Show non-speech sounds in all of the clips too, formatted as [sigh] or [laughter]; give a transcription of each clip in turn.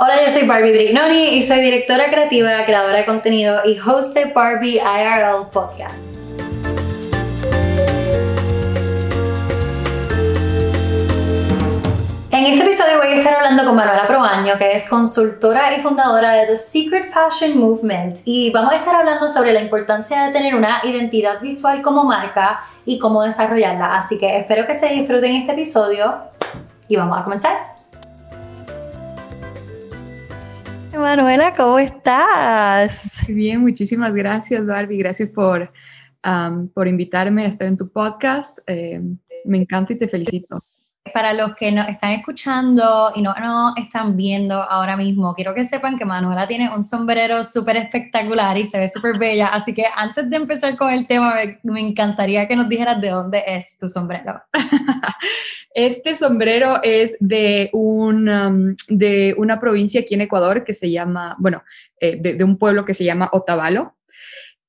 Hola, yo soy Barbie Brignoni y soy directora creativa, creadora de contenido y host de Barbie IRL Podcast. En este episodio voy a estar hablando con Manuela Proaño, que es consultora y fundadora de The Secret Fashion Movement, y vamos a estar hablando sobre la importancia de tener una identidad visual como marca y cómo desarrollarla. Así que espero que se disfruten este episodio y vamos a comenzar. Manuela, ¿cómo estás? Bien, muchísimas gracias, Barbie. Gracias por, por invitarme a estar en tu podcast. Eh, me encanta y te felicito. Para los que nos están escuchando y no están viendo ahora mismo, quiero que sepan que Manuela tiene un sombrero súper espectacular y se ve súper bella. Así que antes de empezar con el tema, me encantaría que nos dijeras de dónde es tu sombrero. [laughs] Este sombrero es de, un, um, de una provincia aquí en Ecuador que se llama, bueno, eh, de, un pueblo que se llama Otavalo.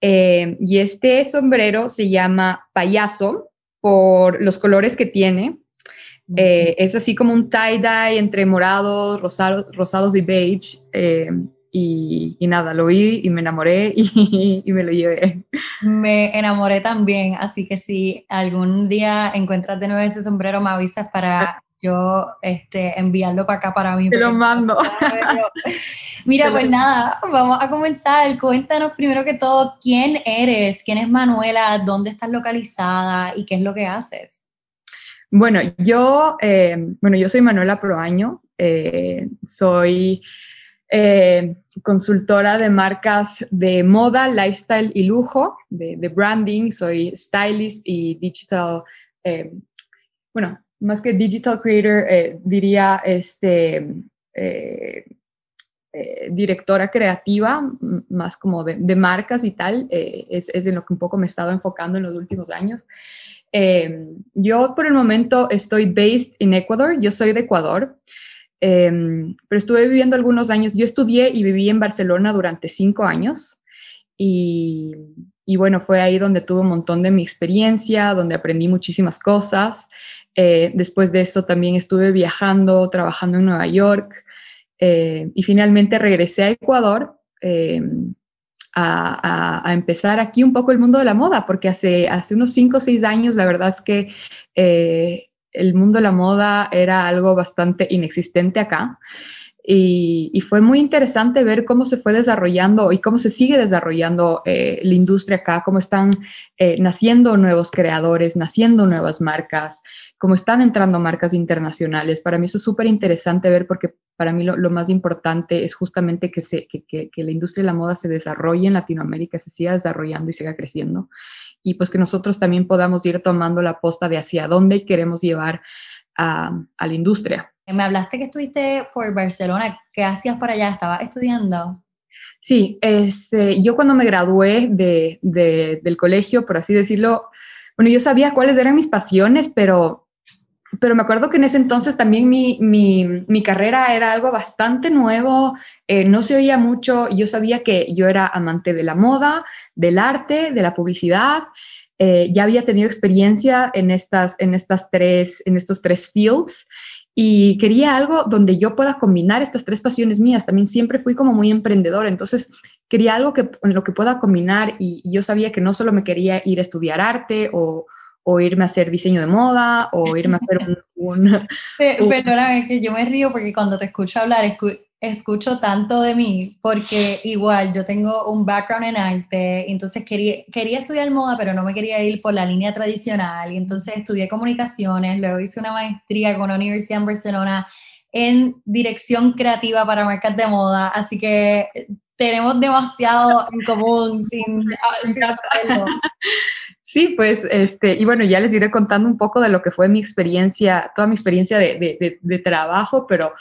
Eh, y este sombrero se llama payaso por los colores que tiene. Eh, es así como un tie-dye entre morados, rosados y beige. Y, nada, lo vi y me enamoré [laughs] y, me lo llevé. Me enamoré también, así que si algún día encuentras de nuevo ese sombrero, me avisas para yo este, enviarlo para acá para mí. Te lo mando. [laughs] Mira, pues nada, vamos a comenzar. Cuéntanos primero que todo quién eres, quién es Manuela, dónde estás localizada y qué es lo que haces. Bueno, yo, eh, bueno, yo soy Manuela Proaño, eh, soy eh, consultora de marcas de moda, lifestyle y lujo, de, branding, soy stylist y digital, bueno, más que digital creator, diría este, directora creativa, más como de, marcas y tal, es, es, en lo que un poco me he estado enfocando en los últimos años. Yo por el momento estoy based en Ecuador, yo soy de Ecuador. Em, pero estuve viviendo algunos años, yo estudié y viví en Barcelona durante cinco años y, bueno, fue ahí donde tuve un montón de mi experiencia, donde aprendí muchísimas cosas. Eh, después de eso también estuve viajando, trabajando en Nueva York eh, y finalmente regresé a Ecuador. A, empezar aquí un poco el mundo de la moda, porque hace, hace unos cinco o seis años la verdad es que eh, el mundo de la moda era algo bastante inexistente acá. Y, fue muy interesante ver cómo se fue desarrollando y cómo se sigue desarrollando eh, la industria acá, cómo están eh, naciendo nuevos creadores, naciendo nuevas marcas, cómo están entrando marcas internacionales. Para mí eso es súper interesante ver porque para mí lo, más importante es justamente que, se, que, la industria de la moda se desarrolle en Latinoamérica, se siga desarrollando y siga creciendo. Y pues que nosotros también podamos ir tomando la posta de hacia dónde queremos llevar a la industria. Me hablaste que estuviste por Barcelona. ¿Qué hacías para allá? ¿Estabas estudiando? Sí, este, yo cuando me gradué de, del colegio, por así decirlo, bueno, yo sabía cuáles eran mis pasiones, pero, pero me acuerdo que en ese entonces también mi, mi, mi carrera era algo bastante nuevo, eh, no se oía mucho, yo sabía que yo era amante de la moda, del arte, de la publicidad, eh, ya había tenido experiencia en, estas, en, estas tres, en estos tres fields y quería algo donde yo pueda combinar estas tres pasiones mías. También siempre fui como muy emprendedora, entonces quería algo que, en lo que pueda combinar y, yo sabía que no solo me quería ir a estudiar arte o, o irme a hacer diseño de moda o irme a hacer un... un, [laughs] Perdóname, que yo me río porque cuando te escucho hablar, escucho tanto de mí porque igual yo tengo un background en arte, entonces quería, quería estudiar moda, pero no me quería ir por la línea tradicional, y entonces estudié comunicaciones, luego hice una maestría con la Universidad en Barcelona en dirección creativa para marcas de moda, así que tenemos demasiado en común [laughs] sin, saberlo. Sí, pues, este, y bueno, ya les iré contando un poco de lo que fue mi experiencia, toda mi experiencia de, de, de trabajo, pero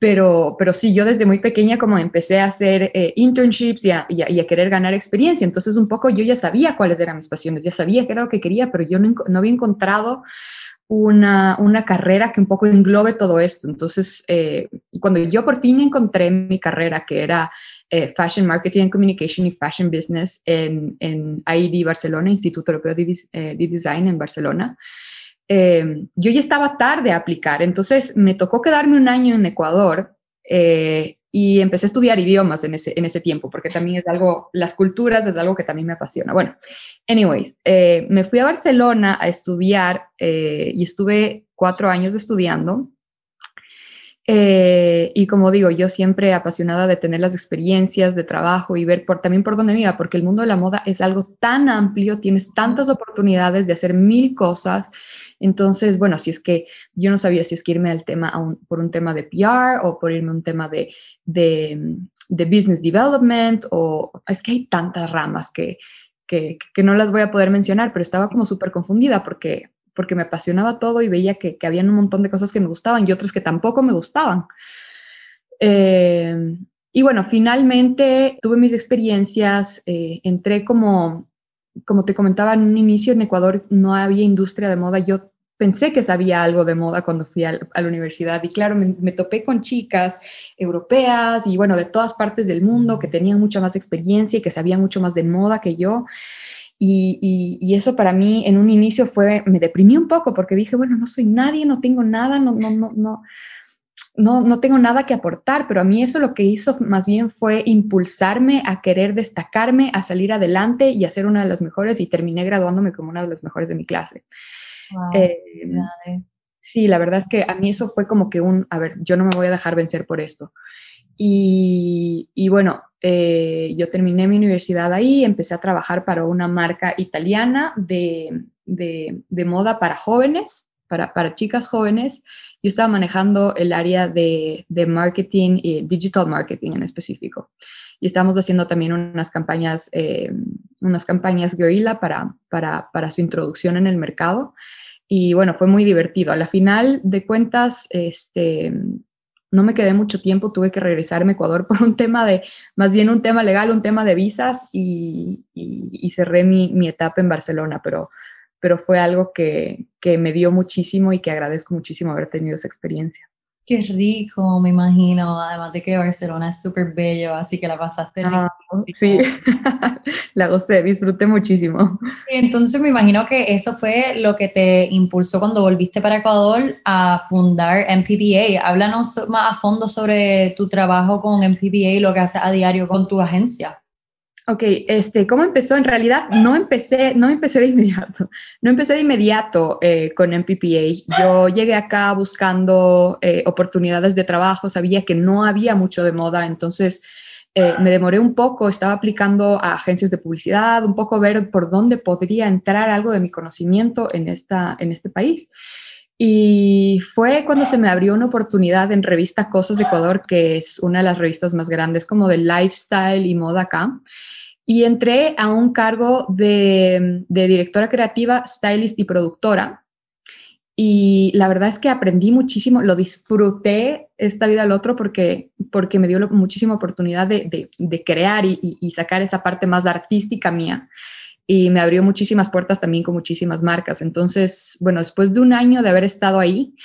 pero, pero sí, yo desde muy pequeña como empecé a hacer eh, internships y a, y, a, querer ganar experiencia, entonces un poco yo ya sabía cuáles eran mis pasiones, ya sabía qué era lo que quería, pero yo no, no había encontrado una, una, carrera que un poco englobe todo esto. Entonces, eh, cuando yo por fin encontré mi carrera, que era eh, Fashion Marketing and Communication y Fashion Business en, en IED Barcelona, Instituto Europeo de, de Design en Barcelona, eh, yo ya estaba tarde a aplicar, entonces me tocó quedarme un año en Ecuador eh, y empecé a estudiar idiomas en ese, en ese tiempo, porque también es algo, las culturas es algo que también me apasiona. Bueno, anyways, eh, me fui a Barcelona a estudiar eh, y estuve cuatro años estudiando. Eh, y como digo, yo siempre apasionada de tener las experiencias de trabajo y ver por, también por dónde me iba, porque el mundo de la moda es algo tan amplio, tienes tantas oportunidades de hacer mil cosas. Entonces, bueno, si es que yo no sabía si es que irme al tema por un tema de PR o por irme a un tema de, de, business development o es que hay tantas ramas que, que, que, no las voy a poder mencionar, pero estaba como súper confundida porque, porque me apasionaba todo y veía que, que habían un montón de cosas que me gustaban y otras que tampoco me gustaban. Eh, y bueno, finalmente tuve mis experiencias, eh, entré como, como te comentaba en un inicio, en Ecuador no había industria de moda. Yo pensé que sabía algo de moda cuando fui a, la universidad y claro, me, topé con chicas europeas y bueno, de todas partes del mundo que tenían mucha más experiencia y que sabían mucho más de moda que yo. Y, y, eso para mí en un inicio fue, me deprimí un poco porque dije, bueno, no soy nadie, no tengo nada, no, no, no, no, no, no tengo nada que aportar, pero a mí eso lo que hizo más bien fue impulsarme a querer destacarme, a salir adelante y a ser una de las mejores y terminé graduándome como una de las mejores de mi clase. Eh, sí, la verdad es que a mí eso fue como que un, a ver, yo no me voy a dejar vencer por esto. Y, y bueno, eh, yo terminé mi universidad ahí, empecé a trabajar para una marca italiana de, de, de moda para jóvenes, para, para, chicas jóvenes. Yo estaba manejando el área de, de marketing y digital marketing en específico y estamos haciendo también unas campañas, eh, unas campañas guerrilla para, para, para, su introducción en el mercado. Y bueno, fue muy divertido. A la final de cuentas, este, no me quedé mucho tiempo, tuve que regresarme a Ecuador [laughs] por un tema de, más bien un tema legal, un tema de visas y, cerré mi, mi, etapa en Barcelona, pero, pero fue algo que, que me dio muchísimo y que agradezco muchísimo haber tenido esa experiencia. Qué rico, me imagino, además de que Barcelona es súper bello, así que la pasaste ah, Sí, [laughs] la gocé, disfruté muchísimo. Y entonces me imagino que eso fue lo que te impulsó cuando volviste para Ecuador a fundar MPBA. Háblanos más a fondo sobre tu trabajo con MPBA y lo que haces a diario con tu agencia. Ok, este, ¿cómo empezó? En realidad no empecé, no empecé de inmediato, [laughs] no empecé de inmediato eh, con MPPA. Yo llegué acá buscando eh, oportunidades de trabajo, sabía que no había mucho de moda, entonces eh, me demoré un poco, estaba aplicando a agencias de publicidad, un poco ver por dónde podría entrar algo de mi conocimiento en, esta, en este país. Y fue cuando se me abrió una oportunidad en revista Cosas de Ecuador, que es una de las revistas más grandes como de lifestyle y moda acá y entré a un cargo de, directora creativa, stylist y productora. Y la verdad es que aprendí muchísimo, lo disfruté esta vida al otro porque, porque me dio muchísima oportunidad de, crear y, sacar esa parte más artística mía. Y me abrió muchísimas puertas también con muchísimas marcas. Entonces, bueno, después de un año de haber estado ahí,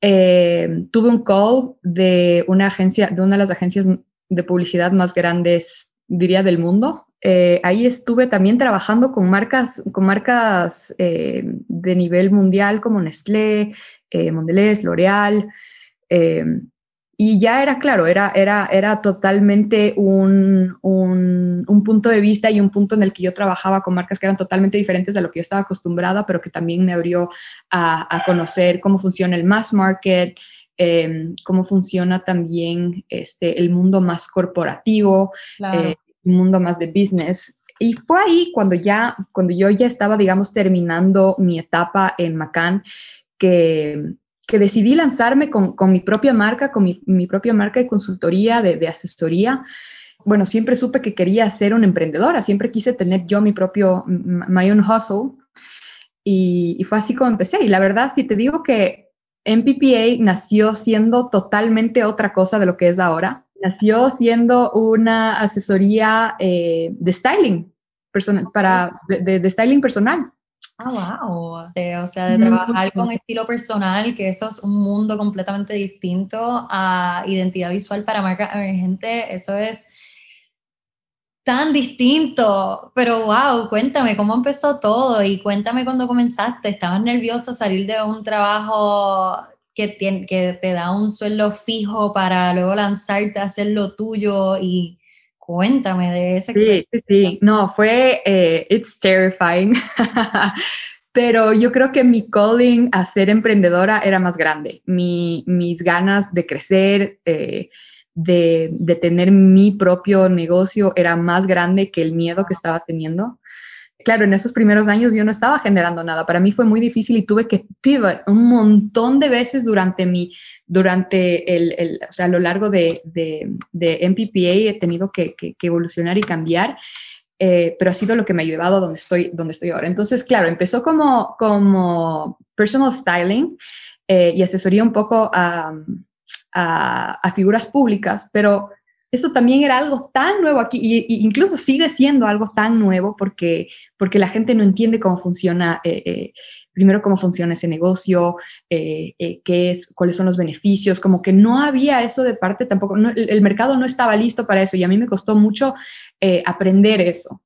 eh, tuve un call de una agencia, de una de las agencias de publicidad más grandes, diría, del mundo, eh, ahí estuve también trabajando con marcas, con marcas eh, de nivel mundial como Nestlé, eh, Mondelez, L'Oreal. Eh, y ya era claro, era, era, era totalmente un, un, un, punto de vista y un punto en el que yo trabajaba con marcas que eran totalmente diferentes a lo que yo estaba acostumbrada, pero que también me abrió a, a conocer cómo funciona el mass market, cómo funciona también este, el mundo más corporativo. Claro un mundo más de business. Y fue ahí cuando ya, cuando yo ya estaba, digamos, terminando mi etapa en Macan, que, que decidí lanzarme con, con, mi propia marca, con mi, mi propia marca de consultoría, de, de, asesoría. Bueno, siempre supe que quería ser una emprendedora, siempre quise tener yo mi propio, my own hustle. Y, y fue así como empecé. Y la verdad, si te digo que MPPA nació siendo totalmente otra cosa de lo que es ahora, nació siendo una asesoría eh, de styling personal, para, de, styling personal. Ah, wow. o sea, de trabajar con estilo personal, que eso es un mundo completamente distinto a identidad visual para marca emergente. Eso es tan distinto. Pero wow, cuéntame cómo empezó todo y cuéntame cuando comenzaste. ¿Estabas nervioso salir de un trabajo que, que te da un sueldo fijo para luego lanzarte a hacer lo tuyo y cuéntame de esa experiencia. Sí, sí, no, fue, eh, it's terrifying, [laughs] pero yo creo que mi calling a ser emprendedora era más grande, mi, mis ganas de crecer, eh, de, de tener mi propio negocio era más grande que el miedo que estaba teniendo claro, en esos primeros años yo no estaba generando nada. Para mí fue muy difícil y tuve que pivot un montón de veces durante mi, durante el, o sea, a lo largo de, de, de MPPA he tenido que, que, evolucionar y cambiar. Eh, pero ha sido lo que me ha llevado a donde estoy, donde estoy ahora. Entonces, claro, empezó como, como personal styling eh, y asesoría un poco a, a, a, figuras públicas, pero eso también era algo tan nuevo aquí, e incluso sigue siendo algo tan nuevo porque, porque la gente no entiende cómo funciona, eh, eh, primero cómo funciona ese negocio, eh, qué es, cuáles son los beneficios, como que no había eso de parte tampoco, el, mercado no estaba listo para eso y a mí me costó mucho aprender eso.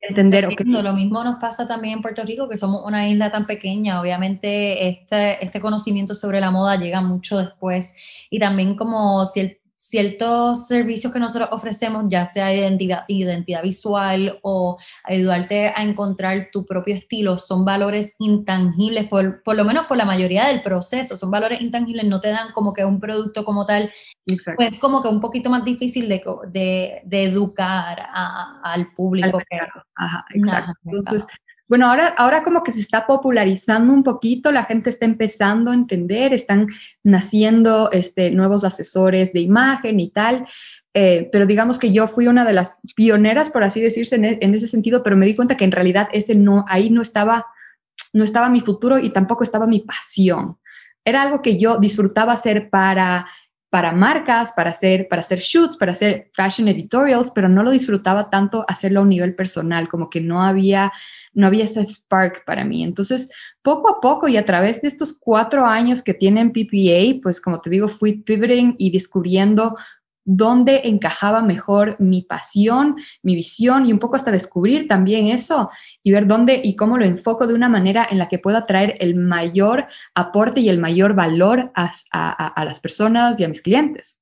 Entender, okay. Lo mismo nos pasa también en Puerto Rico, que somos una isla tan pequeña. Obviamente, este, este conocimiento sobre la moda llega mucho después. Y también, como si el ciertos servicios que nosotros ofrecemos, ya sea identidad, identidad visual o ayudarte a encontrar tu propio estilo, son valores intangibles, por, por, lo menos por la mayoría del proceso, son valores intangibles, no te dan como que un producto como tal, pues como que un poquito más difícil de, de, de educar al público. Ajá, exacto. Entonces, bueno, ahora, ahora como que se está popularizando un poquito, la gente está empezando a entender, están naciendo este, nuevos asesores de imagen y tal, eh, pero digamos que yo fui una de las pioneras, por así decirse, en, en, ese sentido, pero me di cuenta que en realidad ese no, ahí no estaba, no estaba mi futuro y tampoco estaba mi pasión. Era algo que yo disfrutaba hacer para para marcas, para hacer, para hacer shoots, para hacer fashion editorials, pero no lo disfrutaba tanto hacerlo a un nivel personal, como que no había no había ese spark para mí. Entonces, poco a poco y a través de estos cuatro años que tienen PPA, pues como te digo, fui pivoting y descubriendo dónde encajaba mejor mi pasión, mi visión y un poco hasta descubrir también eso y ver dónde y cómo lo enfoco de una manera en la que pueda traer el mayor aporte y el mayor valor a, a las personas y a mis clientes.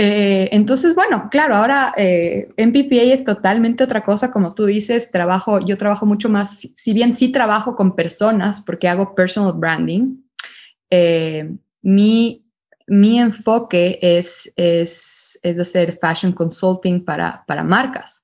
Eh, entonces, bueno, claro, ahora eh, MPPA es totalmente otra cosa, como tú dices, trabajo, yo trabajo mucho más, si bien sí trabajo con personas, porque hago personal branding, eh, mi, mi, enfoque es, es, es, hacer fashion consulting para, para marcas.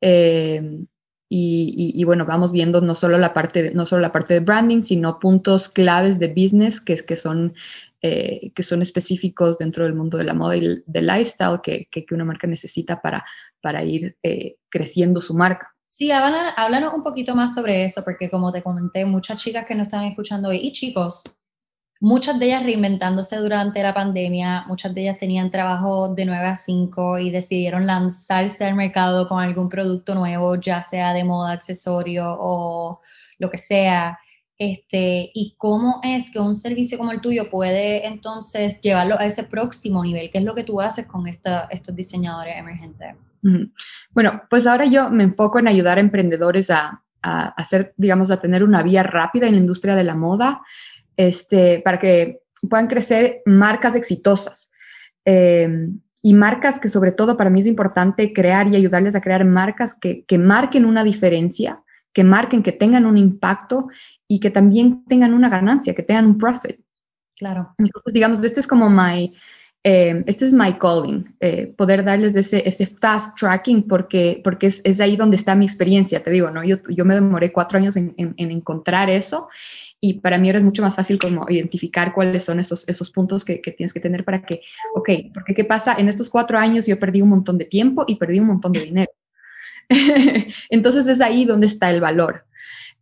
Eh, y, y, bueno, vamos viendo no solo la parte de, no solo la parte de branding, sino puntos claves de business que, que son eh, que son específicos dentro del mundo de la moda y del lifestyle que, que, una marca necesita para, para ir eh, creciendo su marca. Sí, háblanos, un poquito más sobre eso, porque como te comenté, muchas chicas que nos están escuchando hoy y chicos, muchas de ellas reinventándose durante la pandemia, muchas de ellas tenían trabajo de 9 a 5 y decidieron lanzarse al mercado con algún producto nuevo, ya sea de moda, accesorio o lo que sea este, y cómo es que un servicio como el tuyo puede entonces llevarlo a ese próximo nivel, ¿qué es lo que tú haces con estos diseñadores emergentes? Bueno, pues ahora yo me enfoco en ayudar a emprendedores a, hacer, digamos, a tener una vía rápida en la industria de la moda, este, para que puedan crecer marcas exitosas. Em, y marcas que sobre todo para mí es importante crear y ayudarles a crear marcas que, que marquen una diferencia, que marquen, que tengan un impacto y que también tengan una ganancia, que tengan un profit. Claro. Entonces, digamos, este es como my, eh, este es my calling, eh, poder darles ese, ese fast tracking porque, porque es, es, ahí donde está mi experiencia, te digo, ¿no? Yo, yo me demoré cuatro años en, en, encontrar eso y para mí ahora es mucho más fácil como identificar cuáles son esos, esos puntos que, que, tienes que tener para que, ok, porque ¿qué pasa? En estos cuatro años yo perdí un montón de tiempo y perdí un montón de dinero. [laughs] Entonces es ahí donde está el valor.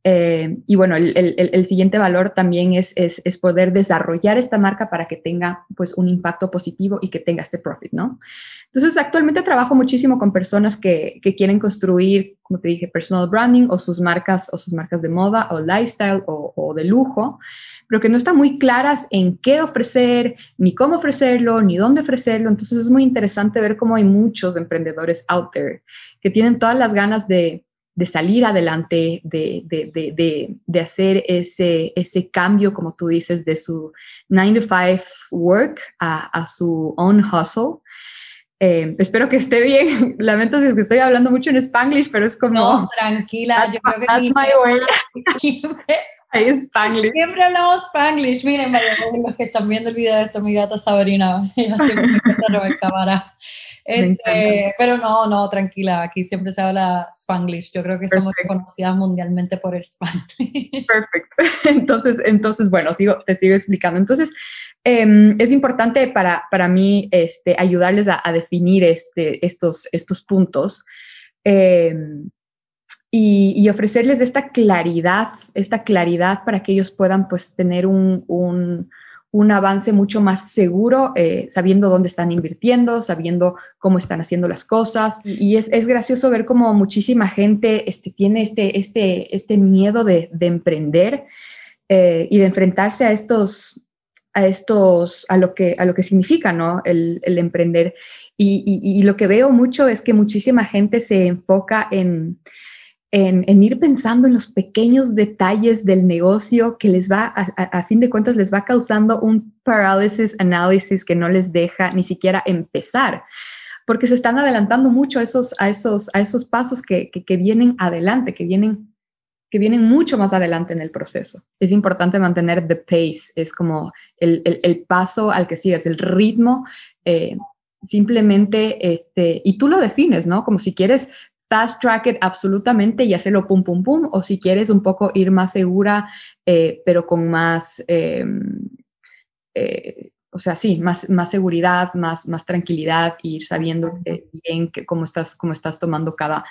Eh, y bueno, el, el, el, siguiente valor también es, es, es, poder desarrollar esta marca para que tenga pues un impacto positivo y que tenga este profit, ¿no? Entonces, actualmente trabajo muchísimo con personas que, que quieren construir, como te dije, personal branding o sus marcas o sus marcas de moda o lifestyle o, o de lujo, pero que no están muy claras en qué ofrecer, ni cómo ofrecerlo, ni dónde ofrecerlo. Entonces, es muy interesante ver cómo hay muchos emprendedores out there que tienen todas las ganas de de salir adelante, de, de, de, hacer ese, ese cambio, como tú dices, de su 9 to 5 work a, a su own hustle. Eh, espero que esté bien. [laughs] Lamento si es que estoy hablando mucho en Spanglish, pero es como... No, tranquila. Yo creo que [laughs] my way. Spanglish. Siempre hablamos Spanglish. Miren, los que están viendo el video de esto, mi gata Sabrina, [laughs] ella siempre me encanta robar cámara. Este, pero no, no, tranquila, aquí siempre se habla Spanglish. Yo creo que somos reconocidas mundialmente por el Spanglish. Perfecto. [laughs] Entonces, entonces bueno, sigo, te sigo explicando. Entonces, em, es importante para, para mí este, ayudarles a, definir este, estos, estos puntos. Em, y, ofrecerles esta claridad, esta claridad para que ellos puedan pues tener un, un avance mucho más seguro, eh, sabiendo dónde están invirtiendo, sabiendo cómo están haciendo las cosas. Y, es, es, gracioso ver cómo muchísima gente este, tiene este, este, este miedo de, de emprender eh, y de enfrentarse a estos, a estos, a lo que, a lo que significa, ¿no? El, el emprender. Y, y, y, lo que veo mucho es que muchísima gente se enfoca en, en, ir pensando en los pequeños detalles del negocio que les va, a, fin de cuentas, les va causando un parálisis análisis que no les deja ni siquiera empezar, porque se están adelantando mucho a esos, a esos, a esos pasos que, que, vienen adelante, que vienen, que vienen mucho más adelante en el proceso. Es importante mantener the pace, es como el, el, paso al que sigues, el ritmo. Eh, simplemente, este, y tú lo defines, ¿no? Como si quieres fast track it absolutamente y hacerlo pum, pum, pum, o si quieres un poco ir más segura, eh, pero con más, em, eh, o sea, sí, más, más seguridad, más, más tranquilidad, y ir sabiendo bien cómo, estás, cómo estás tomando cada,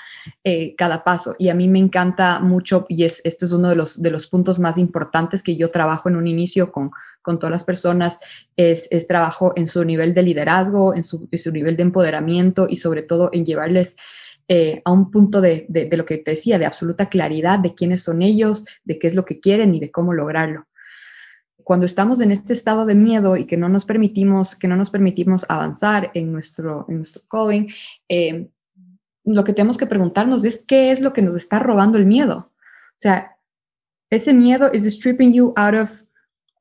eh, cada paso. Y a mí me encanta mucho, y es, esto es uno de los, de los puntos más importantes que yo trabajo en un inicio con, con todas las personas, es, es trabajo en su nivel de liderazgo, en su, en su nivel de empoderamiento y sobre todo en llevarles eh, a un punto de, de, lo que te decía, de absoluta claridad de quiénes son ellos, de qué es lo que quieren y de cómo lograrlo. Cuando estamos en este estado de miedo y que no nos permitimos, que no nos permitimos avanzar en nuestro, en nuestro calling, eh, lo que tenemos que preguntarnos es qué es lo que nos está robando el miedo. O sea, ese miedo is stripping you out of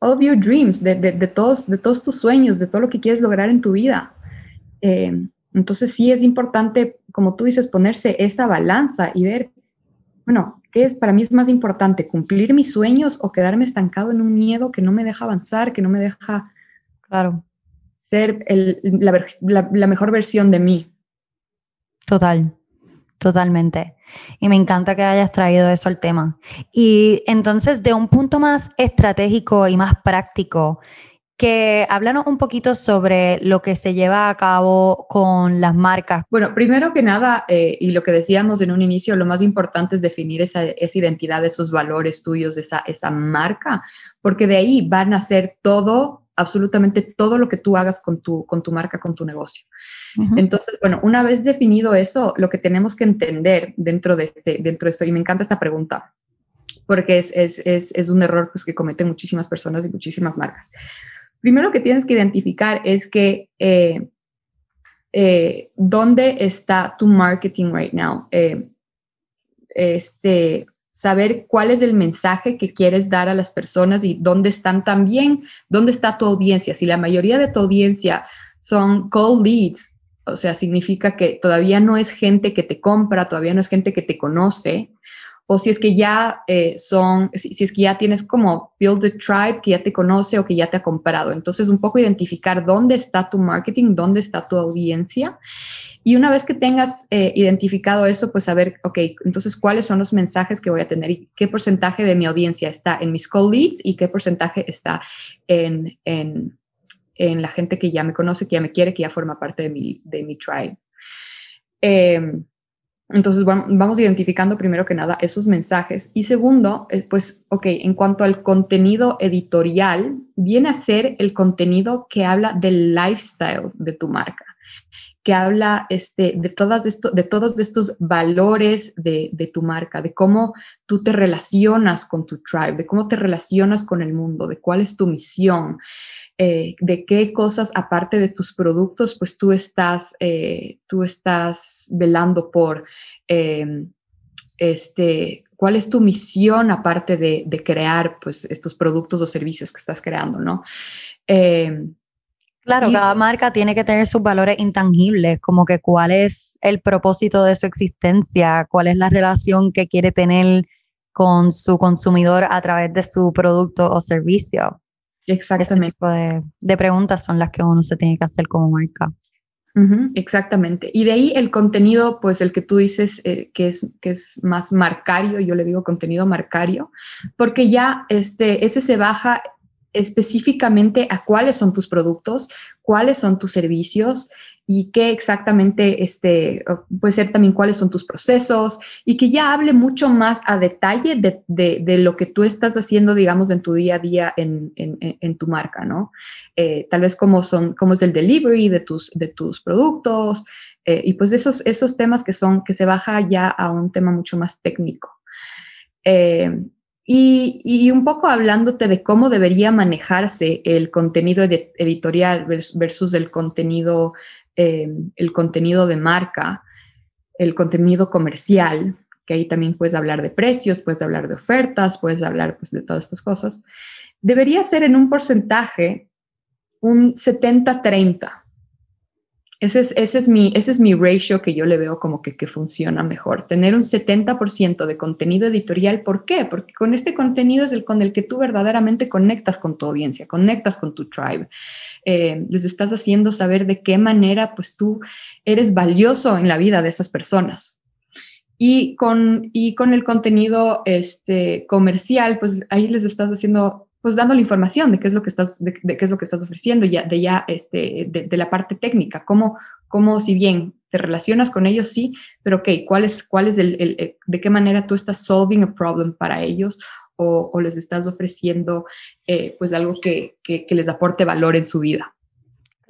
all of your dreams, de, de, de, todos, de todos tus sueños, de todo lo que quieres lograr en tu vida. Eh, entonces sí es importante, como tú dices, ponerse esa balanza y ver, bueno, ¿qué es para mí es más importante? ¿Cumplir mis sueños o quedarme estancado en un miedo que no me deja avanzar, que no me deja claro. ser la, mejor versión de mí? Total, totalmente. Y me encanta que hayas traído eso al tema. Y entonces, de un punto más estratégico y más práctico, que háblanos un poquito sobre lo que se lleva a cabo con las marcas. Bueno, primero que nada, eh, y lo que decíamos en un inicio, lo más importante es definir esa, esa identidad, esos valores tuyos, esa, esa marca, porque de ahí van a ser todo, absolutamente todo lo que tú hagas con tu, con tu marca, con tu negocio. Entonces, bueno, una vez definido eso, lo que tenemos que entender dentro de, este, dentro de esto, y me encanta esta pregunta, porque es, es, es, es un error pues, que cometen muchísimas personas y muchísimas marcas primero que tienes que identificar es que eh, eh, dónde está tu marketing right now. Eh, este, saber cuál es el mensaje que quieres dar a las personas y dónde están también, dónde está tu audiencia. Si la mayoría de tu audiencia son cold leads, o sea, significa que todavía no es gente que te compra, todavía no es gente que te conoce, o si es que ya eh, son, si, es que ya tienes como build a tribe que ya te conoce o que ya te ha comprado. Entonces, un poco identificar dónde está tu marketing, dónde está tu audiencia. Y una vez que tengas eh, identificado eso, pues saber, ok, entonces, ¿cuáles son los mensajes que voy a tener y qué porcentaje de mi audiencia está en mis call leads y qué porcentaje está en, en, en la gente que ya me conoce, que ya me quiere, que ya forma parte de mi, de mi tribe. Eh, entonces vamos identificando primero que nada esos mensajes. Y segundo, eh, pues, ok, en cuanto al contenido editorial, viene a ser el contenido que habla del lifestyle de tu marca, que habla este, de, todas esto, de todos estos valores de, de tu marca, de cómo tú te relacionas con tu tribe, de cómo te relacionas con el mundo, de cuál es tu misión. Eh, de qué cosas, aparte de tus productos, pues tú estás, eh, tú estás velando por. Em, este, cuál es tu misión aparte de, crear pues, estos productos o servicios que estás creando, ¿no? Eh, claro, cada marca tiene que tener sus valores intangibles, como que cuál es el propósito de su existencia, cuál es la relación que quiere tener con su consumidor a través de su producto o servicio. Exactamente. Ese tipo de preguntas son las que uno se tiene que hacer como marca exactamente. Y de ahí el contenido, pues el que tú dices eh, que, es, que es más marcario, yo le digo contenido marcario, porque ya este, ese se baja específicamente a cuáles son tus productos, cuáles son tus servicios y qué exactamente este, puede ser también cuáles son tus procesos y que ya hable mucho más a detalle de, lo que tú estás haciendo, digamos, en tu día a día en, tu marca, ¿no? Eh, tal vez cómo, son, cómo es el delivery de tus, de tus productos eh, y pues esos, esos temas que son, que se baja ya a un tema mucho más técnico. Eh, y, un poco hablándote de cómo debería manejarse el contenido editorial versus el contenido, eh, el contenido de marca, el contenido comercial, que ahí también puedes hablar de precios, puedes hablar de ofertas, puedes hablar pues, de todas estas cosas, debería ser en un porcentaje un 70-30. Ese es, ese, es mi, ese es mi ratio que yo le veo como que, que funciona mejor. Tener un 70% de contenido editorial. ¿Por qué? Porque con este contenido es el con el que tú verdaderamente conectas con tu audiencia, conectas con tu tribe. Eh, les estás haciendo saber de qué manera pues tú eres valioso en la vida de esas personas. Y con, y con el contenido este, comercial, pues ahí les estás haciendo pues dando la información de qué es lo que estás, de, qué es lo que estás ofreciendo, ya, de ya, este, de, la parte técnica, cómo, cómo, si bien te relacionas con ellos, sí, pero ok, ¿cuál es, cuál es el, el, de qué manera tú estás solving a problem para ellos o, o les estás ofreciendo eh, pues algo que, que, que les aporte valor en su vida?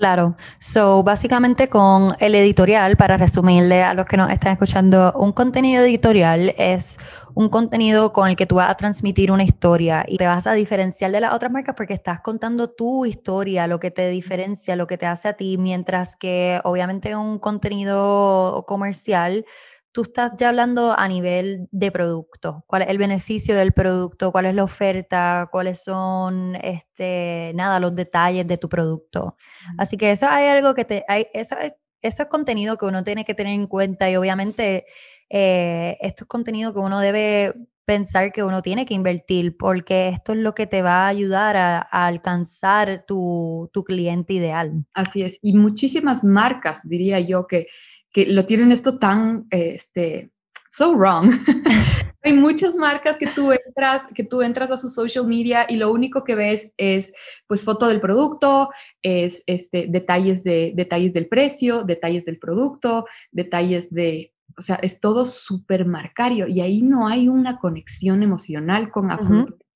Claro, so básicamente con el editorial, para resumirle a los que nos están escuchando, un contenido editorial es un contenido con el que tú vas a transmitir una historia y te vas a diferenciar de las otras marcas porque estás contando tu historia, lo que te diferencia, lo que te hace a ti, mientras que obviamente un contenido comercial tú estás ya hablando a nivel de producto, cuál es el beneficio del producto, cuál es la oferta, cuáles son, este, nada, los detalles de tu producto. Así que eso hay algo que te, hay, eso, eso es contenido que uno tiene que tener en cuenta y obviamente eh, esto es contenido que uno debe pensar que uno tiene que invertir porque esto es lo que te va a ayudar a, alcanzar tu, tu cliente ideal. Así es, y muchísimas marcas, diría yo, que que lo tienen esto tan, este, so wrong. [laughs] Hay muchas marcas que tú entras, que tú entras a su social media y lo único que ves es, pues, foto del producto, es, este, detalles de, detalles del precio, detalles del producto, detalles de, o sea, es todo súper marcario y ahí no hay una conexión emocional con absolutamente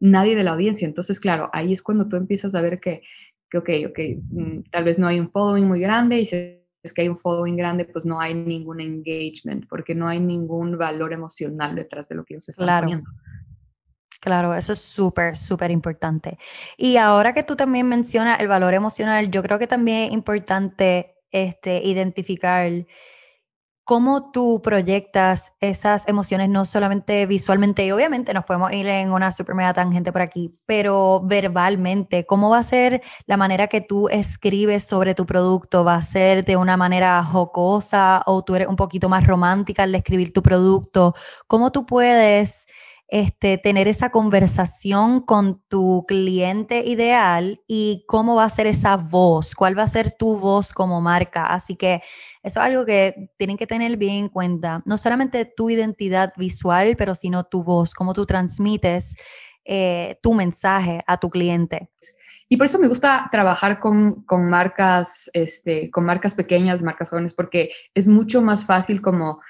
nadie de la audiencia. Entonces, claro, ahí es cuando tú empiezas a ver que, que ok, ok, mm, tal vez no hay un following muy grande y se es que hay un following grande, pues no hay ningún engagement, porque no hay ningún valor emocional detrás de lo que ellos están claro. poniendo. Claro, eso es súper, súper importante. Y ahora que tú también mencionas el valor emocional, yo creo que también es importante este, identificar ¿Cómo tú proyectas esas emociones no solamente visualmente y obviamente nos podemos ir en una super mega tangente por aquí, pero verbalmente? ¿Cómo va a ser la manera que tú escribes sobre tu producto? ¿Va a ser de una manera jocosa o tú eres un poquito más romántica al escribir tu producto? ¿Cómo tú puedes este, tener esa conversación con tu cliente ideal y cómo va a ser esa voz, cuál va a ser tu voz como marca. Así que eso es algo que tienen que tener bien en cuenta, no solamente tu identidad visual, pero sino tu voz, cómo tú transmites eh, tu mensaje a tu cliente. Y por eso me gusta trabajar con, con, marcas, este, con marcas pequeñas, marcas jóvenes, porque es mucho más fácil como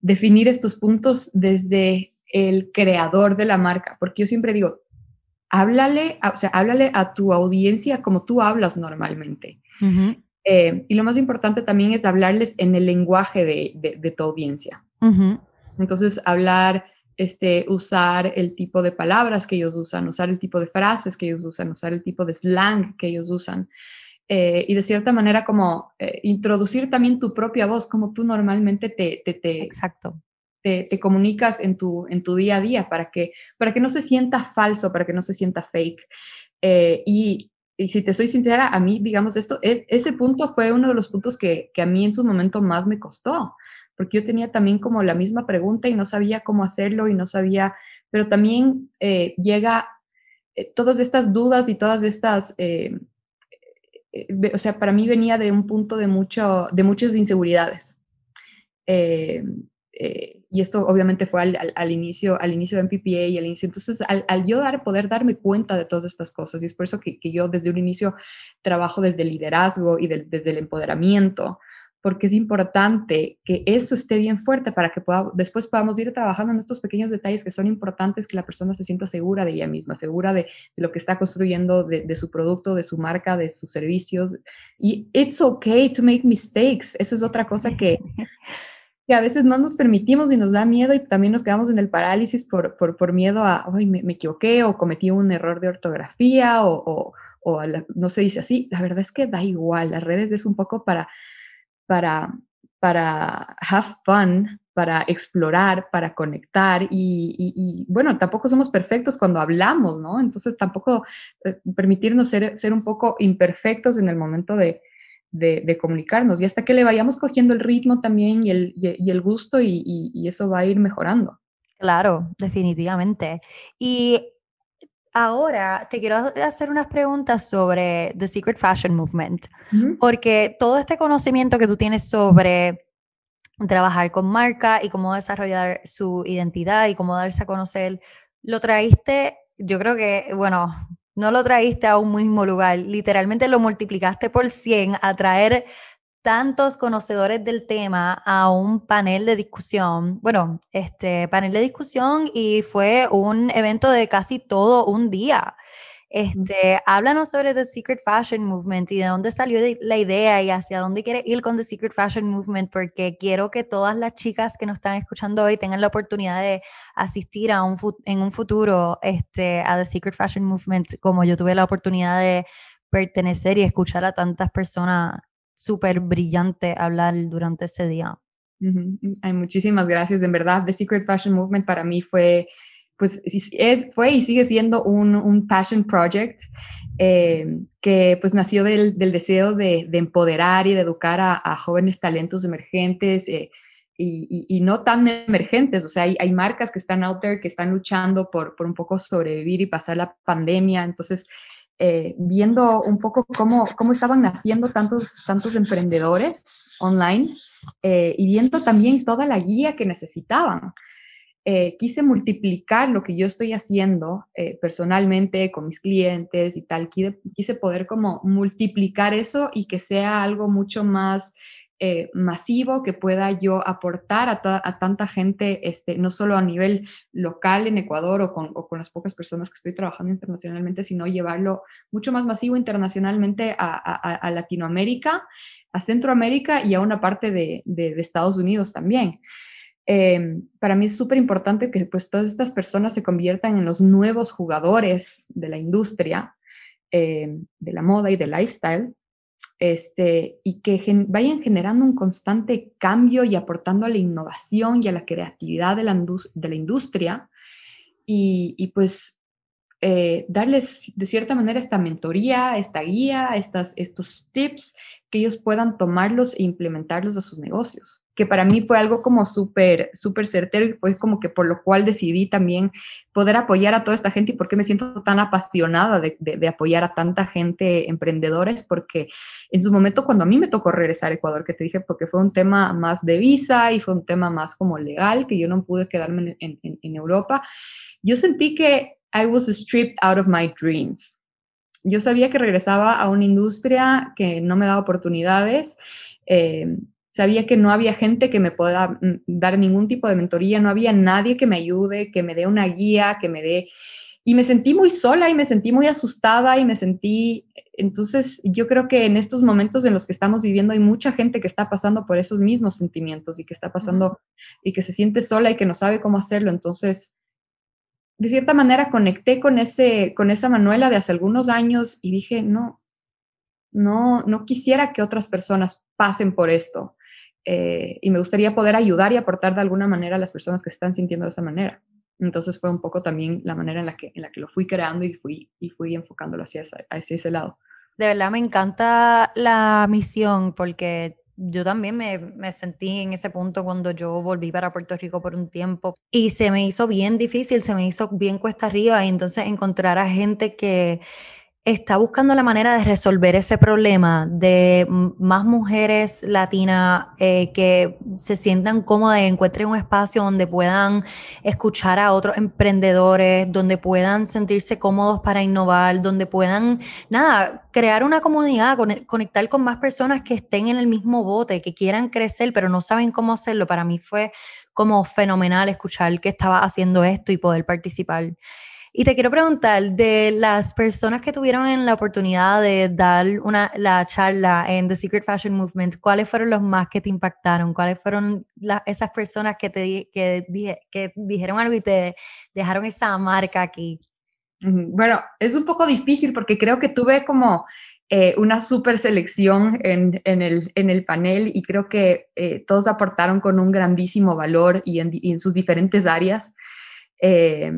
definir estos puntos desde el creador de la marca, porque yo siempre digo, háblale, o sea, háblale a tu audiencia como tú hablas normalmente. Eh, y lo más importante también es hablarles en el lenguaje de, tu audiencia. Entonces, hablar, este, usar el tipo de palabras que ellos usan, usar el tipo de frases que ellos usan, usar el tipo de slang que ellos usan. Eh, y de cierta manera como eh, introducir también tu propia voz, como tú normalmente te, te, Exacto te, comunicas en tu, en tu día a día para que, para que no se sienta falso, para que no se sienta fake. Eh, y, y, si te soy sincera, a mí, digamos, esto, es, ese punto fue uno de los puntos que, que a mí en su momento más me costó, porque yo tenía también como la misma pregunta y no sabía cómo hacerlo y no sabía, pero también eh, llega eh, todas estas dudas y todas estas... o sea, para mí venía de un punto de, mucho, de muchas inseguridades. Eh, y esto obviamente fue al, inicio, al inicio de MPPA y al inicio, entonces al, yo dar, poder darme cuenta de todas estas cosas, y es por eso que, yo desde un inicio trabajo desde el liderazgo y desde el empoderamiento, porque es importante que eso esté bien fuerte para que después podamos ir trabajando en estos pequeños detalles que son importantes, que la persona se sienta segura de ella misma, segura de, lo que está construyendo, de, de, su producto, de su marca, de sus servicios. Y it's okay to make mistakes. Esa es otra cosa que [laughs] que a veces no nos permitimos y nos da miedo y también nos quedamos en el parálisis por, por, por miedo a, ay, me, equivoqué o cometí un error de ortografía o, o, no se dice así. La verdad es que da igual, las redes es un poco para, para, para have fun, para explorar, para conectar y, bueno, tampoco somos perfectos cuando hablamos, ¿no? Entonces tampoco eh, permitirnos ser, ser un poco imperfectos en el momento de, de, comunicarnos y hasta que le vayamos cogiendo el ritmo también y el, y, el gusto y, eso va a ir mejorando. Claro, definitivamente. Y ahora te quiero hacer unas preguntas sobre The Secret Fashion Movement, porque todo este conocimiento que tú tienes sobre trabajar con marca y cómo desarrollar su identidad y cómo darse a conocer, lo traíste, yo creo que, bueno, no lo traíste a un mismo lugar, literalmente lo multiplicaste por 100 a traer tantos conocedores del tema a un panel de discusión. Bueno, este panel de discusión y fue un evento de casi todo un día. Este, háblanos sobre The Secret Fashion Movement y de dónde salió la idea y hacia dónde quiere ir con The Secret Fashion Movement, porque quiero que todas las chicas que nos están escuchando hoy tengan la oportunidad de asistir a un, en un futuro este, a The Secret Fashion Movement, como yo tuve la oportunidad de pertenecer y escuchar a tantas personas súper brillantes hablar durante ese día. Hay muchísimas gracias, en verdad. The Secret Fashion Movement para mí fue pues es, fue y sigue siendo un, un passion project eh, que pues nació del, del deseo de, de, empoderar y de educar a, jóvenes talentos emergentes eh, y, y, no tan emergentes, o sea, hay, hay, marcas que están out there, que están luchando por, por un poco sobrevivir y pasar la pandemia, entonces eh, viendo un poco cómo, cómo estaban naciendo tantos, tantos emprendedores online y viendo también toda la guía que necesitaban. Eh, quise multiplicar lo que yo estoy haciendo eh, personalmente con mis clientes y tal. Quise, poder como multiplicar eso y que sea algo mucho más eh, masivo que pueda yo aportar a, tanta gente, este, no solo a nivel local en Ecuador o con, las pocas personas que estoy trabajando internacionalmente, sino llevarlo mucho más masivo internacionalmente a, Latinoamérica, a Centroamérica y a una parte de Estados Unidos también. Em, para mí es súper importante que pues todas estas personas se conviertan en los nuevos jugadores de la industria, em, de la moda y del lifestyle, este, y que vayan generando un constante cambio y aportando a la innovación y a la creatividad de la, de la industria, y, y pues eh, darles de cierta manera esta mentoría, esta guía, estas, estos tips, que ellos puedan tomarlos e implementarlos a sus negocios que para mí fue algo como súper, súper certero y fue como que por lo cual decidí también poder apoyar a toda esta gente y por qué me siento tan apasionada de, de, apoyar a tanta gente emprendedores, porque en su momento cuando a mí me tocó regresar a Ecuador, que te dije, porque fue un tema más de visa y fue un tema más como legal, que yo no pude quedarme en, en, Europa, yo sentí que I was stripped out of my dreams. Yo sabía que regresaba a una industria que no me daba oportunidades. Eh, sabía que no había gente que me pueda mm, dar ningún tipo de mentoría, no había nadie que me ayude, que me dé una guía, que me dé... Y me sentí muy sola y me sentí muy asustada y me sentí... Entonces, yo creo que en estos momentos en los que estamos viviendo hay mucha gente que está pasando por esos mismos sentimientos y que está pasando y que se siente sola y que no sabe cómo hacerlo. Entonces, de cierta manera conecté con, ese, con esa Manuela de hace algunos años y dije, no, no, no quisiera que otras personas pasen por esto eh, y me gustaría poder ayudar y aportar de alguna manera a las personas que se están sintiendo de esa manera. Entonces fue un poco también la manera en la que, en la que lo fui creando y fui, y fui enfocándolo hacia, hacia ese lado. De verdad me encanta la misión porque yo también me, me, sentí en ese punto cuando yo volví para Puerto Rico por un tiempo y se me hizo bien difícil, se me hizo bien cuesta arriba y entonces encontrar a gente que está buscando la manera de resolver ese problema de más mujeres latinas eh, que se sientan cómodas y encuentren un espacio donde puedan escuchar a otros emprendedores, donde puedan sentirse cómodos para innovar, donde puedan, nada, crear una comunidad, conectar con más personas que estén en el mismo bote, que quieran crecer, pero no saben cómo hacerlo. Para mí fue como fenomenal escuchar que estaba haciendo esto y poder participar. Y te quiero preguntar, de las personas que tuvieron la oportunidad de dar una, la charla en The Secret Fashion Movement, ¿cuáles fueron los más que te impactaron? ¿Cuáles fueron esas personas que, te, que, que dijeron algo y te dejaron esa marca aquí? Bueno, es un poco difícil porque creo que tuve como eh, una super selección en, en, el, en, el, panel y creo que eh, todos aportaron con un grandísimo valor y en, y en sus diferentes áreas. Eh,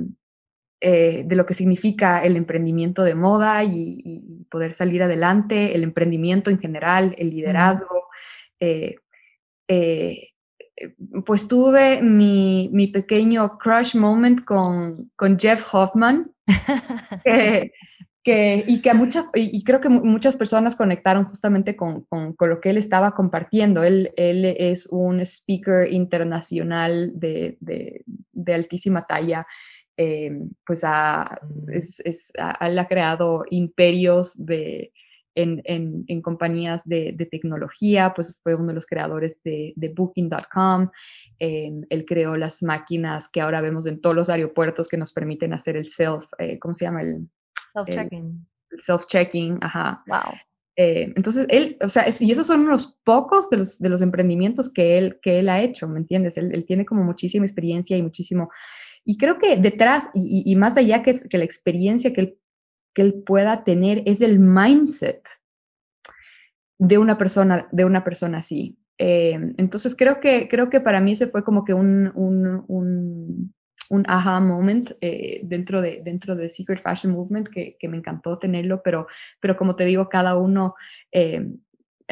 eh, de lo que significa el emprendimiento de moda y, poder salir adelante, el emprendimiento en general, el liderazgo. Eh, eh, pues tuve mi, pequeño crush moment con, Jeff Hoffman, [laughs] que, y, que muchas, y creo que muchas personas conectaron justamente con, lo que él estaba compartiendo. Él, él es un speaker internacional de, de altísima talla. Eh, pues ha, es, es, ha, creado imperios de, en, en, en compañías de, de, tecnología, pues fue uno de los creadores de, de Booking.com, eh, él creó las máquinas que ahora vemos en todos los aeropuertos que nos permiten hacer el self, eh, ¿cómo se llama? El self-checking. Self-checking, ajá. Wow. entonces, él, o sea, y esos son unos pocos de los, de los emprendimientos que él, que él ha hecho, ¿me entiendes? Él, él tiene como muchísima experiencia y muchísimo y creo que detrás y, más allá que, que la experiencia que él, que él, pueda tener es el mindset de una persona, de una persona así. Eh, entonces creo que, creo que para mí ese fue como que un, un, un, un aha moment eh, dentro, de, dentro de Secret Fashion Movement que, que, me encantó tenerlo, pero, pero como te digo, cada uno eh,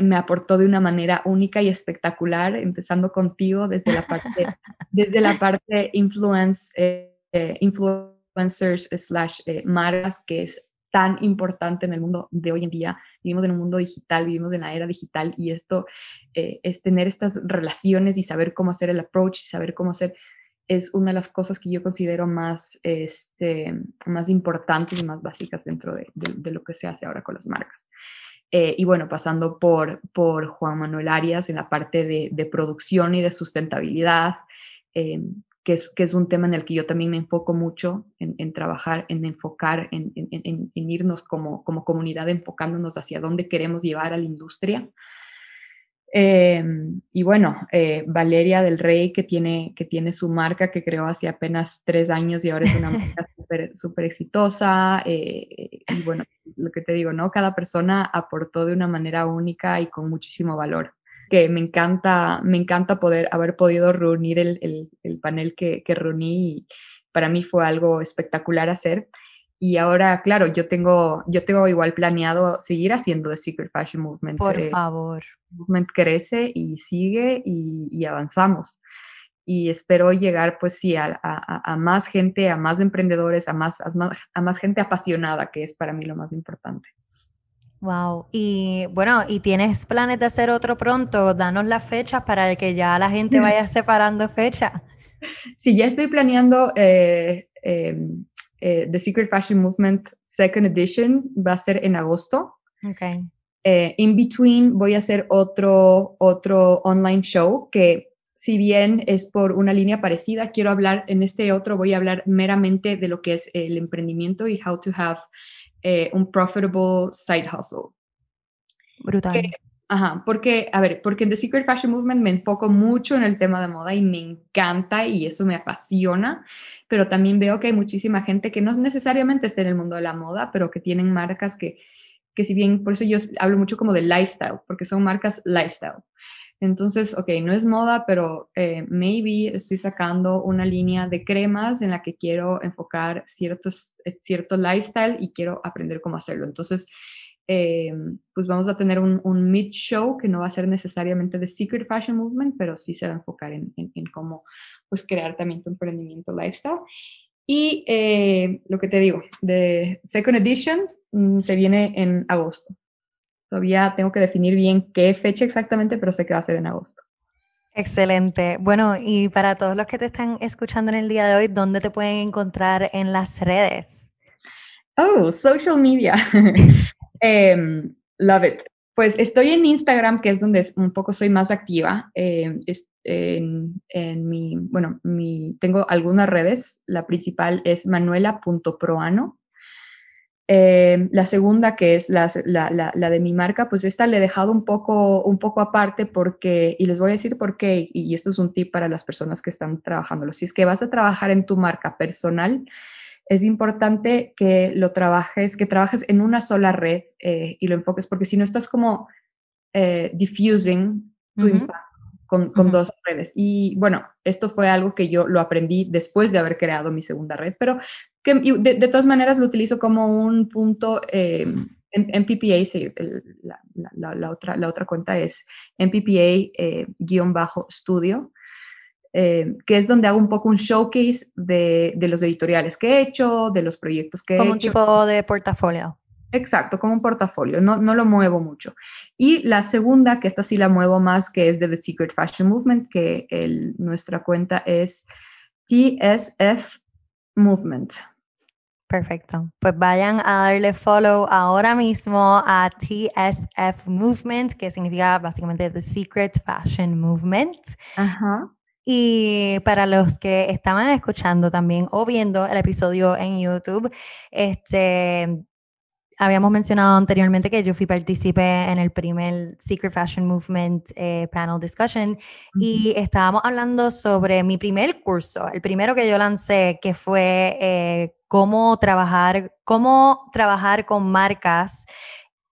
me aportó de una manera única y espectacular, empezando contigo desde la parte, [laughs] desde la parte influence, eh, influencers slash eh, marcas, que es tan importante en el mundo de hoy en día. Vivimos en un mundo digital, vivimos en la era digital y esto eh, es tener estas relaciones y saber cómo hacer el approach y saber cómo hacer es una de las cosas que yo considero más, este, más importantes y más básicas dentro de, de lo que se hace ahora con las marcas. Eh, y bueno, pasando por, por Juan Manuel Arias en la parte de, de producción y de sustentabilidad, eh, que, es, que es un tema en el que yo también me enfoco mucho en, en trabajar, en enfocar, en, en, en, irnos como, como comunidad, enfocándonos hacia dónde queremos llevar a la industria. Em, y bueno, eh, Valeria del Rey, que tiene, que tiene su marca que creó hace apenas tres años y ahora es una [laughs] marca súper exitosa. Eh, y bueno, lo que te digo, ¿no? Cada persona aportó de una manera única y con muchísimo valor. Que me encanta, me encanta poder haber podido reunir el, el, el panel que, que reuní y para mí fue algo espectacular hacer. Y ahora, claro, yo tengo, yo tengo igual planeado seguir haciendo The Secret Fashion Movement. Por eh, favor. Movement crece y sigue y, avanzamos. Y espero llegar, pues sí, a, a, más gente, a más emprendedores, a más, a más, gente apasionada, que es para mí lo más importante. Wow. Y bueno, ¿y tienes planes de hacer otro pronto? Danos las fechas para que ya la gente [laughs] vaya separando fecha. Sí, ya estoy planeando eh, em, eh, The Secret Fashion Movement Second Edition va a ser en agosto. Okay. Eh, in between voy a hacer otro, otro online show que si bien es por una línea parecida, quiero hablar, en este otro voy a hablar meramente de lo que es el emprendimiento y how to have eh, un profitable side hustle. Brutal. Ajá, porque, a ver, porque en The Secret Fashion Movement me enfoco mucho en el tema de moda y me encanta y eso me apasiona, pero también veo que hay muchísima gente que no necesariamente está en el mundo de la moda, pero que tienen marcas que, que si bien, por eso yo hablo mucho como de lifestyle, porque son marcas lifestyle. Entonces, ok, no es moda, pero eh, maybe estoy sacando una línea de cremas en la que quiero enfocar ciertos, eh, cierto lifestyle y quiero aprender cómo hacerlo. Entonces, eh, pues vamos a tener un, un mid-show que no va a ser necesariamente de Secret Fashion Movement, pero sí se va a enfocar en, en, cómo pues, crear también tu emprendimiento lifestyle. Y lo que te digo, de Second Edition mm, se viene en agosto. Todavía tengo que definir bien qué fecha exactamente, pero sé que va a ser en agosto. Excelente. Bueno, y para todos los que te están escuchando en el día de hoy, ¿dónde te pueden encontrar en las redes? Oh, social media. [laughs] Em, love it. Pues estoy en Instagram, que es donde un poco soy más activa. Em, en, en, mi, bueno, mi, tengo algunas redes. La principal es manuela.proano. Eh, la segunda, que es la, de mi marca, pues esta le he dejado un poco, un poco aparte porque, y les voy a decir por qué, y esto es un tip para las personas que están trabajándolo. Si es que vas a trabajar en tu marca personal, es importante que lo trabajes, que trabajes en una sola red eh, y lo enfoques, porque si no estás como eh, diffusing tu impacto con, dos redes. Y bueno, esto fue algo que yo lo aprendí después de haber creado mi segunda red, pero que de, todas maneras lo utilizo como un punto. Eh, en, PPA, la, otra, la otra cuenta es MPPA-studio, eh, eh, que es donde hago un poco un showcase de, de, los editoriales que he hecho, de los proyectos que he hecho. Como un tipo de portafolio. Exacto, como un portafolio, no, no lo muevo mucho. Y la segunda, que esta sí la muevo más, que es de The Secret Fashion Movement, que el, nuestra cuenta es TSF Movement. Perfecto. Pues vayan a darle follow ahora mismo a TSF Movement, que significa básicamente The Secret Fashion Movement. Ajá. Y para los que estaban escuchando también o viendo el episodio en YouTube, este, habíamos mencionado anteriormente que yo fui partícipe en el primer Secret Fashion Movement eh, Panel Discussion y estábamos hablando sobre mi primer curso, el primero que yo lancé, que fue eh, cómo trabajar, cómo trabajar con marcas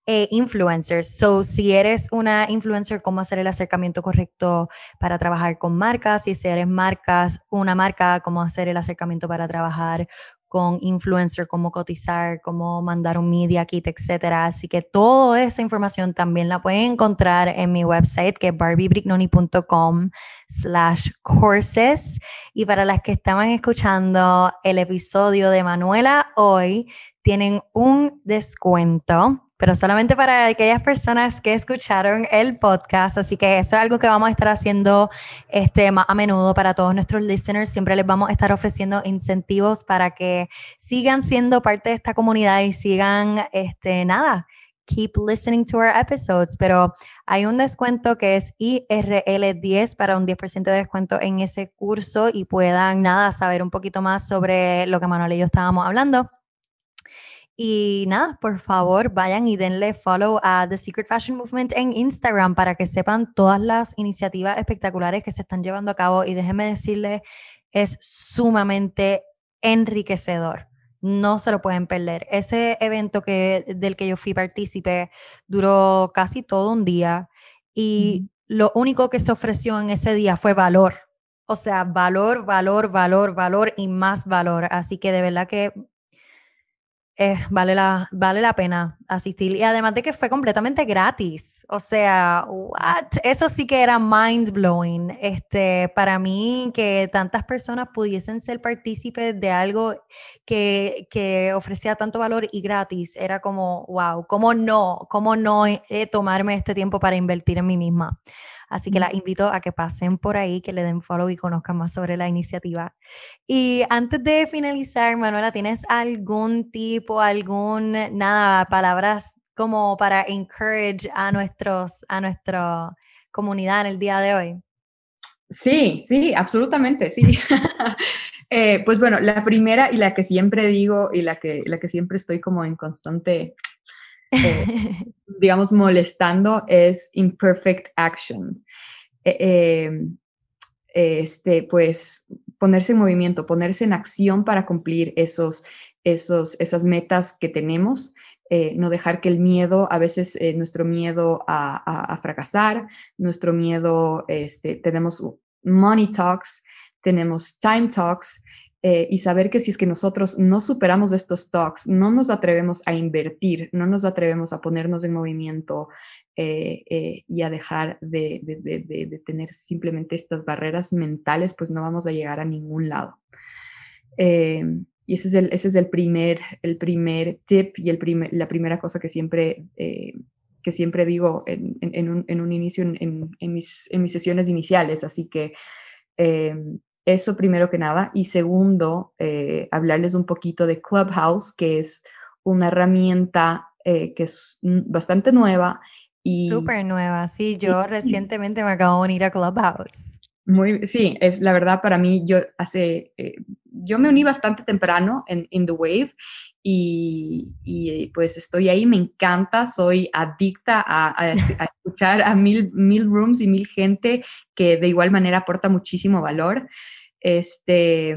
e influencers. So, si eres una influencer, cómo hacer el acercamiento correcto para trabajar con marcas. Y si eres marcas, una marca, cómo hacer el acercamiento para trabajar con influencer, cómo cotizar, cómo mandar un media kit, etcétera. Así que toda esa información también la pueden encontrar en mi website que es barbiebrignoni.com slash courses. Y para las que estaban escuchando el episodio de Manuela hoy, tienen un descuento pero solamente para aquellas personas que escucharon el podcast. Así que eso es algo que vamos a estar haciendo este, más a menudo para todos nuestros listeners. Siempre les vamos a estar ofreciendo incentivos para que sigan siendo parte de esta comunidad y sigan, este, nada, keep listening to our episodes, pero hay un descuento que es IRL10 para un 10% de descuento en ese curso y puedan, nada, saber un poquito más sobre lo que Manuel y yo estábamos hablando. Y nada, por favor, vayan y denle follow a The Secret Fashion Movement en Instagram para que sepan todas las iniciativas espectaculares que se están llevando a cabo. Y déjenme decirles, es sumamente enriquecedor. No se lo pueden perder. Ese evento que, del que yo fui partícipe duró casi todo un día y lo único que se ofreció en ese día fue valor. O sea, valor, valor, valor, valor y más valor. Así que de verdad que eh, vale, la, vale la pena asistir. Y además de que fue completamente gratis. O sea, eso sí que era mind blowing. Este, para mí, que tantas personas pudiesen ser partícipes de algo que, que ofrecía tanto valor y gratis, era como, wow, ¿cómo no? ¿Cómo no eh, tomarme este tiempo para invertir en mí misma? Así que la invito a que pasen por ahí, que le den follow y conozcan más sobre la iniciativa. Y antes de finalizar, Manuela, ¿tienes algún tipo, algún, nada, palabras como para encourage a nuestros, a nuestra comunidad en el día de hoy? Sí, sí, absolutamente, sí. [laughs] Eh, pues bueno, la primera y la que siempre digo y la que, la que siempre estoy como en constante eh, [laughs] digamos, molestando es imperfect action. Eh, em, este, pues ponerse en movimiento, ponerse en acción para cumplir esos, esos, esas metas que tenemos. eh, no dejar que el miedo, a veces eh, nuestro miedo a, fracasar, nuestro miedo, este, tenemos money talks, tenemos time talks, eh, y saber que si es que nosotros no superamos estos talks, no nos atrevemos a invertir, no nos atrevemos a ponernos en movimiento y a dejar de, de, tener simplemente estas barreras mentales, pues no vamos a llegar a ningún lado. Y ese es el, ese es el, primer, el primer tip y el primer, la primera cosa que siempre, eh, que siempre digo en, en, un, en un, inicio en, mis, en, mis, sesiones iniciales. Así que eh, eso primero que nada. Y segundo, eh, hablarles un poquito de Clubhouse, que es una herramienta que es bastante nueva. Y, Súper nueva, sí. Yo recientemente me acabo de unir a Clubhouse. Muy, sí, es la verdad para mí, yo hace, eh, yo me uní bastante temprano en In The Wave y, y, pues estoy ahí, me encanta, soy adicta a, escuchar a mil, mil rooms y mil gente que de igual manera aporta muchísimo valor. Este,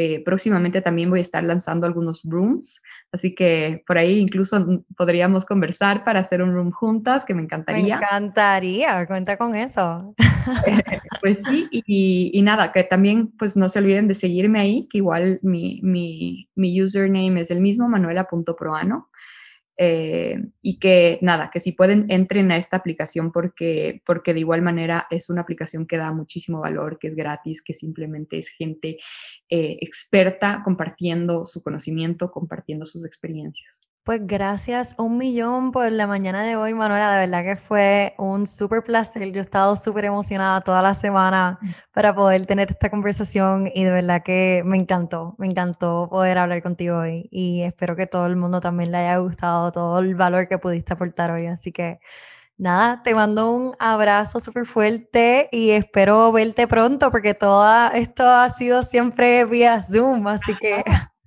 eh, próximamente también voy a estar lanzando algunos rooms, así que por ahí incluso podríamos conversar para hacer un room juntas, que me encantaría. Me encantaría, cuenta con eso. [laughs] pues sí, y, nada, que también pues no se olviden de seguirme ahí, que igual mi, mi, mi username es el mismo, manuela.proano. Eh, y que nada, que si pueden entren a esta aplicación porque, porque de igual manera es una aplicación que da muchísimo valor, que es gratis, que simplemente es gente eh, experta compartiendo su conocimiento, compartiendo sus experiencias. Pues gracias un millón por la mañana de hoy, Manuela. De verdad que fue un súper placer. Yo he estado súper emocionada toda la semana mm. para poder tener esta conversación y de verdad que me encantó, me encantó poder hablar contigo hoy y espero que todo el mundo también le haya gustado todo el valor que pudiste aportar hoy. Así que nada, te mando un abrazo súper fuerte y espero verte pronto porque todo esto ha sido siempre vía Zoom, así que... [laughs]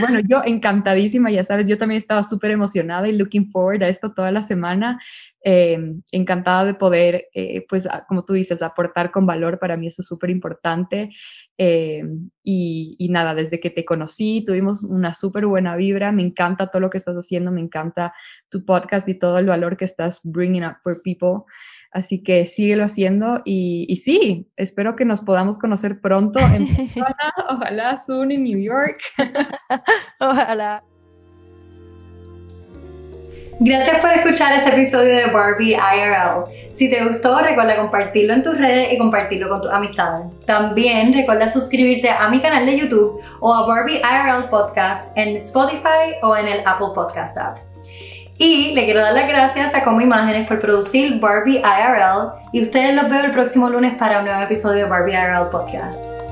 bueno, yo encantadísima, ya sabes, yo también estaba súper emocionada y looking forward a esto toda la semana. Eh, encantada de poder, eh, pues, como tú dices, aportar con valor. Para mí eso es súper importante. Eh, y, y, nada, desde que te conocí, tuvimos una súper buena vibra. Me encanta todo lo que estás haciendo, me encanta tu podcast y todo el valor que estás bringing up for people. Así que síguelo haciendo y, y sí, espero que nos podamos conocer pronto en persona, [laughs] [laughs] ojalá soon en New York. [laughs] ojalá. Gracias por escuchar este episodio de Barbie IRL. Si te gustó, recuerda compartirlo en tus redes y compartirlo con tus amistades. También recuerda suscribirte a mi canal de YouTube o a Barbie IRL Podcast en Spotify o en el Apple Podcast app. Y le quiero dar las gracias a Como Imágenes por producir Barbie IRL y ustedes los veo el próximo lunes para un nuevo episodio de Barbie IRL Podcast.